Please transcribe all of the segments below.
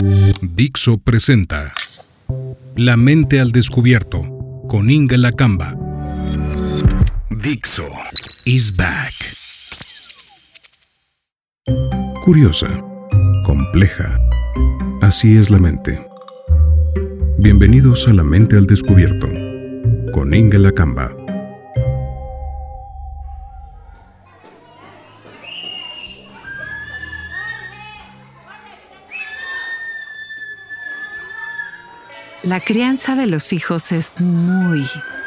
Dixo presenta La mente al descubierto con Inga Lacamba. Dixo is back. Curiosa, compleja. Así es la mente. Bienvenidos a La mente al descubierto con Inga Lacamba. La crianza de los hijos es muy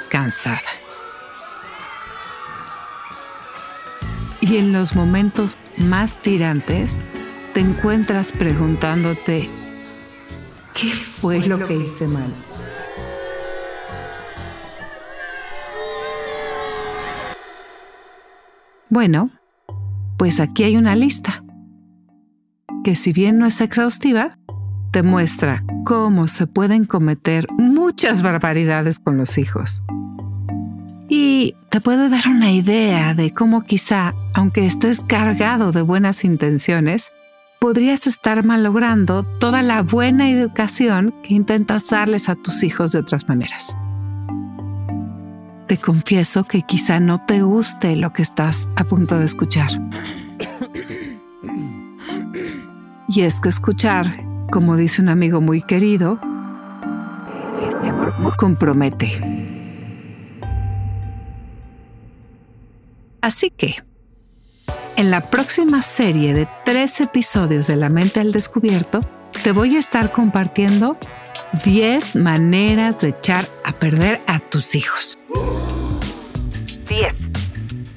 cansada. Y en los momentos más tirantes te encuentras preguntándote, ¿qué fue lo que hice mal? Bueno, pues aquí hay una lista, que si bien no es exhaustiva, te muestra cómo se pueden cometer muchas barbaridades con los hijos. Y te puede dar una idea de cómo quizá, aunque estés cargado de buenas intenciones, podrías estar malogrando toda la buena educación que intentas darles a tus hijos de otras maneras. Te confieso que quizá no te guste lo que estás a punto de escuchar. Y es que escuchar como dice un amigo muy querido, compromete. Así que, en la próxima serie de tres episodios de La mente al descubierto, te voy a estar compartiendo 10 maneras de echar a perder a tus hijos. 10.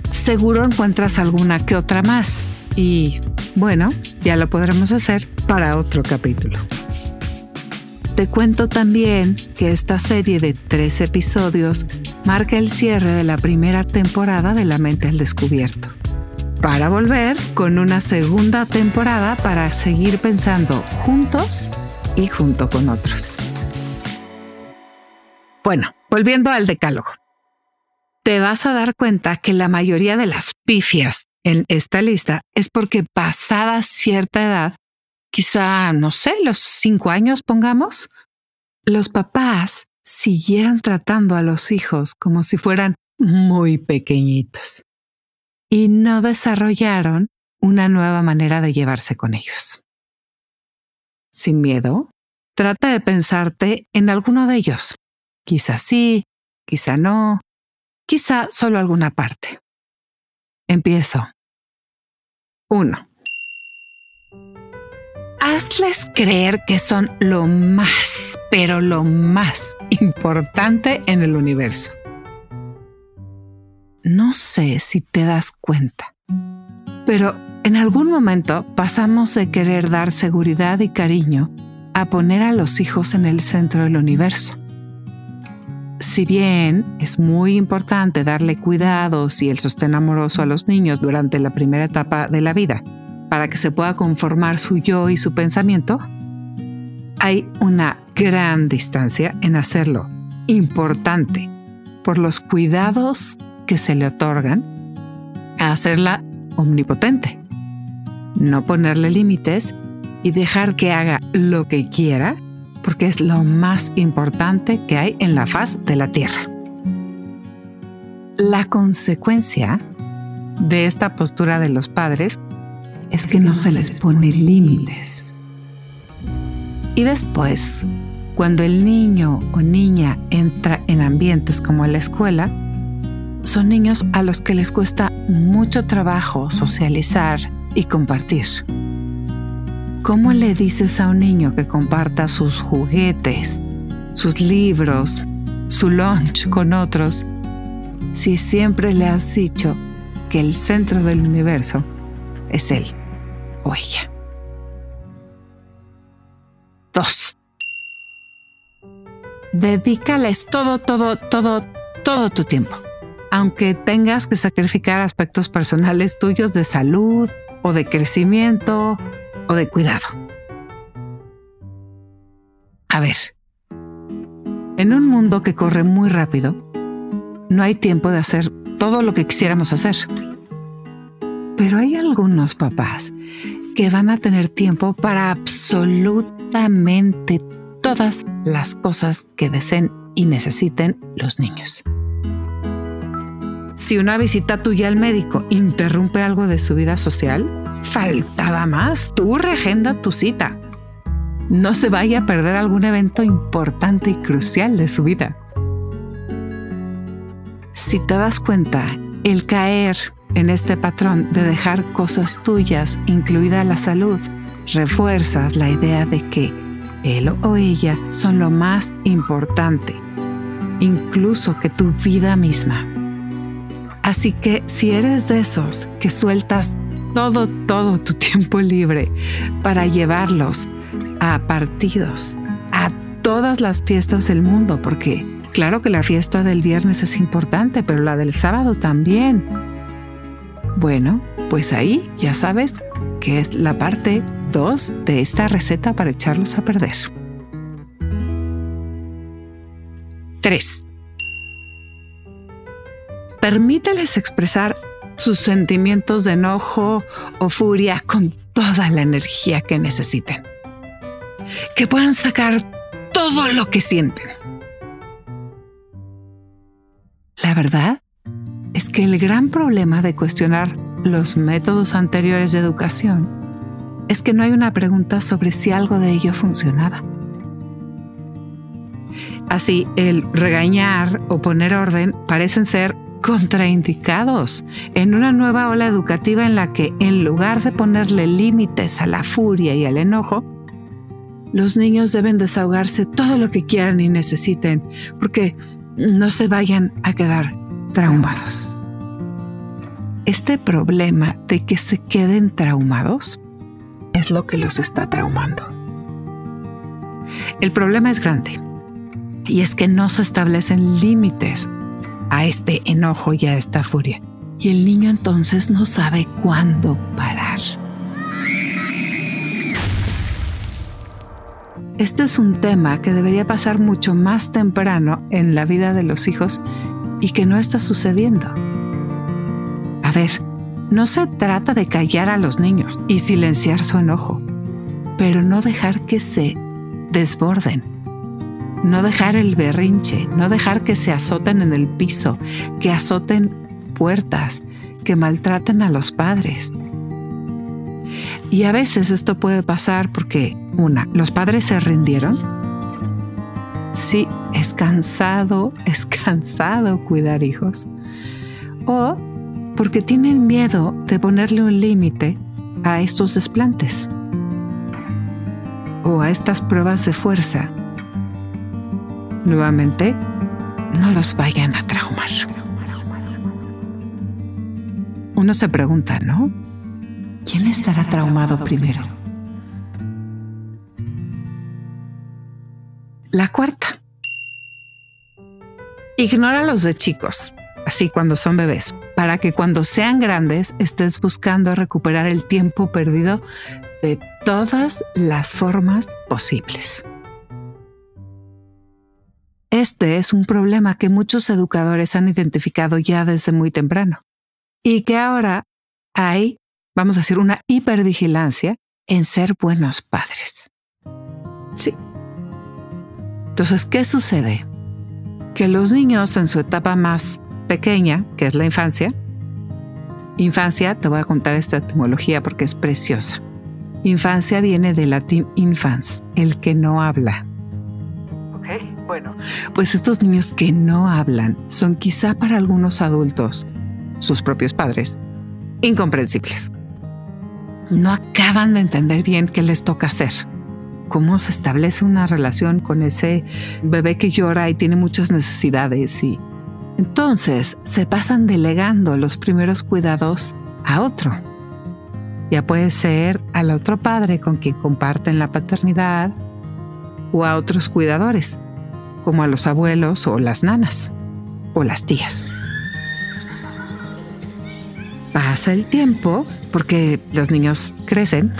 Seguro encuentras alguna que otra más. Y bueno, ya lo podremos hacer para otro capítulo. Te cuento también que esta serie de tres episodios marca el cierre de la primera temporada de La Mente al Descubierto, para volver con una segunda temporada para seguir pensando juntos y junto con otros. Bueno, volviendo al decálogo. Te vas a dar cuenta que la mayoría de las pifias en esta lista es porque pasada cierta edad, quizá, no sé, los cinco años pongamos, los papás siguieran tratando a los hijos como si fueran muy pequeñitos y no desarrollaron una nueva manera de llevarse con ellos. Sin miedo, trata de pensarte en alguno de ellos. Quizá sí, quizá no, quizá solo alguna parte. Empiezo. 1. Hazles creer que son lo más, pero lo más importante en el universo. No sé si te das cuenta, pero en algún momento pasamos de querer dar seguridad y cariño a poner a los hijos en el centro del universo si bien es muy importante darle cuidados y el sostén amoroso a los niños durante la primera etapa de la vida para que se pueda conformar su yo y su pensamiento, hay una gran distancia en hacerlo importante por los cuidados que se le otorgan a hacerla omnipotente. No ponerle límites y dejar que haga lo que quiera porque es lo más importante que hay en la faz de la Tierra. La consecuencia de esta postura de los padres es que no se les pone límites. Y después, cuando el niño o niña entra en ambientes como la escuela, son niños a los que les cuesta mucho trabajo socializar y compartir. ¿Cómo le dices a un niño que comparta sus juguetes, sus libros, su lunch con otros, si siempre le has dicho que el centro del universo es él o ella? Dos. Dedícales todo, todo, todo, todo tu tiempo. Aunque tengas que sacrificar aspectos personales tuyos de salud o de crecimiento o de cuidado. A ver, en un mundo que corre muy rápido, no hay tiempo de hacer todo lo que quisiéramos hacer. Pero hay algunos papás que van a tener tiempo para absolutamente todas las cosas que deseen y necesiten los niños. Si una visita tuya al médico interrumpe algo de su vida social, faltaba más. Tú reagenda tu cita. No se vaya a perder algún evento importante y crucial de su vida. Si te das cuenta, el caer en este patrón de dejar cosas tuyas, incluida la salud, refuerzas la idea de que él o ella son lo más importante, incluso que tu vida misma. Así que si eres de esos que sueltas todo, todo tu tiempo libre para llevarlos a partidos, a todas las fiestas del mundo, porque claro que la fiesta del viernes es importante, pero la del sábado también. Bueno, pues ahí ya sabes que es la parte 2 de esta receta para echarlos a perder. 3 permíteles expresar sus sentimientos de enojo o furia con toda la energía que necesiten. Que puedan sacar todo lo que sienten. La verdad es que el gran problema de cuestionar los métodos anteriores de educación es que no hay una pregunta sobre si algo de ello funcionaba. Así, el regañar o poner orden parecen ser contraindicados en una nueva ola educativa en la que en lugar de ponerle límites a la furia y al enojo, los niños deben desahogarse todo lo que quieran y necesiten porque no se vayan a quedar traumados. Este problema de que se queden traumados es lo que los está traumando. El problema es grande y es que no se establecen límites a este enojo y a esta furia. Y el niño entonces no sabe cuándo parar. Este es un tema que debería pasar mucho más temprano en la vida de los hijos y que no está sucediendo. A ver, no se trata de callar a los niños y silenciar su enojo, pero no dejar que se desborden no dejar el berrinche, no dejar que se azoten en el piso, que azoten puertas, que maltraten a los padres. Y a veces esto puede pasar porque, una, los padres se rindieron. Sí, es cansado, es cansado cuidar hijos. O porque tienen miedo de ponerle un límite a estos desplantes o a estas pruebas de fuerza Nuevamente, no los vayan a traumar. Uno se pregunta, ¿no? ¿Quién estará traumado primero? La cuarta. Ignora los de chicos, así cuando son bebés, para que cuando sean grandes estés buscando recuperar el tiempo perdido de todas las formas posibles. Este es un problema que muchos educadores han identificado ya desde muy temprano y que ahora hay, vamos a decir, una hipervigilancia en ser buenos padres. Sí. Entonces, ¿qué sucede? Que los niños en su etapa más pequeña, que es la infancia, infancia, te voy a contar esta etimología porque es preciosa. Infancia viene del latín infans, el que no habla. Bueno, pues estos niños que no hablan son quizá para algunos adultos, sus propios padres, incomprensibles. No acaban de entender bien qué les toca hacer. Cómo se establece una relación con ese bebé que llora y tiene muchas necesidades y entonces se pasan delegando los primeros cuidados a otro. Ya puede ser al otro padre con quien comparten la paternidad o a otros cuidadores como a los abuelos o las nanas o las tías. Pasa el tiempo porque los niños crecen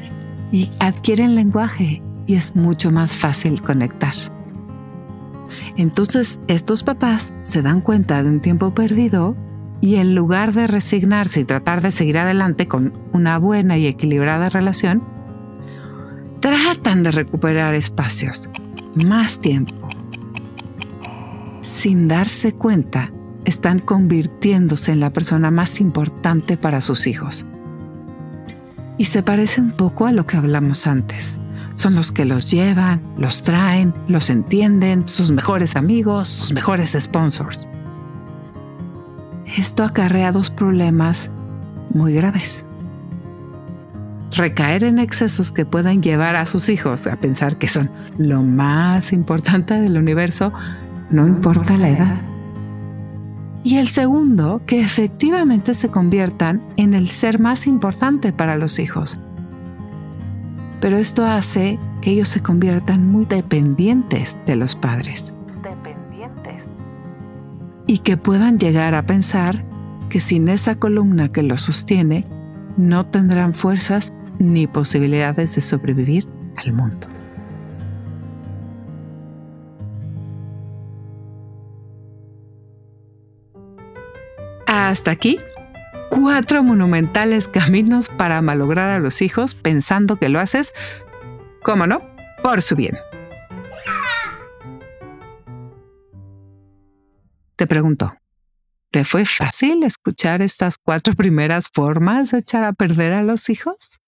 y adquieren lenguaje y es mucho más fácil conectar. Entonces estos papás se dan cuenta de un tiempo perdido y en lugar de resignarse y tratar de seguir adelante con una buena y equilibrada relación, tratan de recuperar espacios, más tiempo. Sin darse cuenta, están convirtiéndose en la persona más importante para sus hijos. Y se parece un poco a lo que hablamos antes. Son los que los llevan, los traen, los entienden, sus mejores amigos, sus mejores sponsors. Esto acarrea dos problemas muy graves. Recaer en excesos que puedan llevar a sus hijos a pensar que son lo más importante del universo, no importa la edad. Y el segundo, que efectivamente se conviertan en el ser más importante para los hijos. Pero esto hace que ellos se conviertan muy dependientes de los padres y que puedan llegar a pensar que sin esa columna que los sostiene, no tendrán fuerzas ni posibilidades de sobrevivir al mundo. Hasta aquí, cuatro monumentales caminos para malograr a los hijos pensando que lo haces, ¿cómo no? Por su bien. Te pregunto, ¿te fue fácil escuchar estas cuatro primeras formas de echar a perder a los hijos?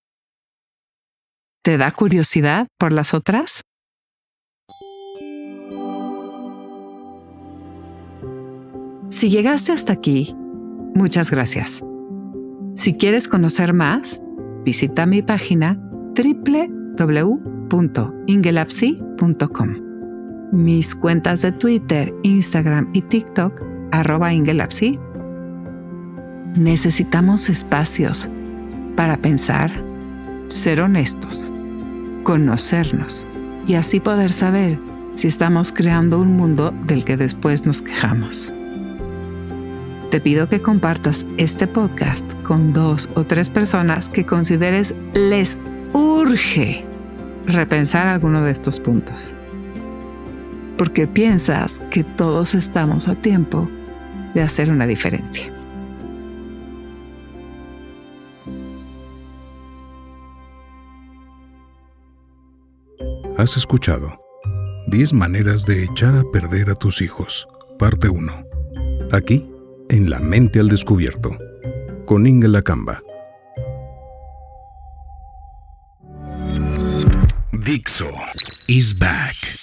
¿Te da curiosidad por las otras? Si llegaste hasta aquí, muchas gracias. Si quieres conocer más, visita mi página www.ingelapsi.com mis cuentas de Twitter, Instagram y TikTok, arroba Ingelapsi. Necesitamos espacios para pensar, ser honestos, conocernos y así poder saber si estamos creando un mundo del que después nos quejamos. Te pido que compartas este podcast con dos o tres personas que consideres les urge repensar alguno de estos puntos porque piensas que todos estamos a tiempo de hacer una diferencia. Has escuchado 10 maneras de echar a perder a tus hijos, parte 1. Aquí, en La Mente al Descubierto, con Inga Lacamba. Dixo is back.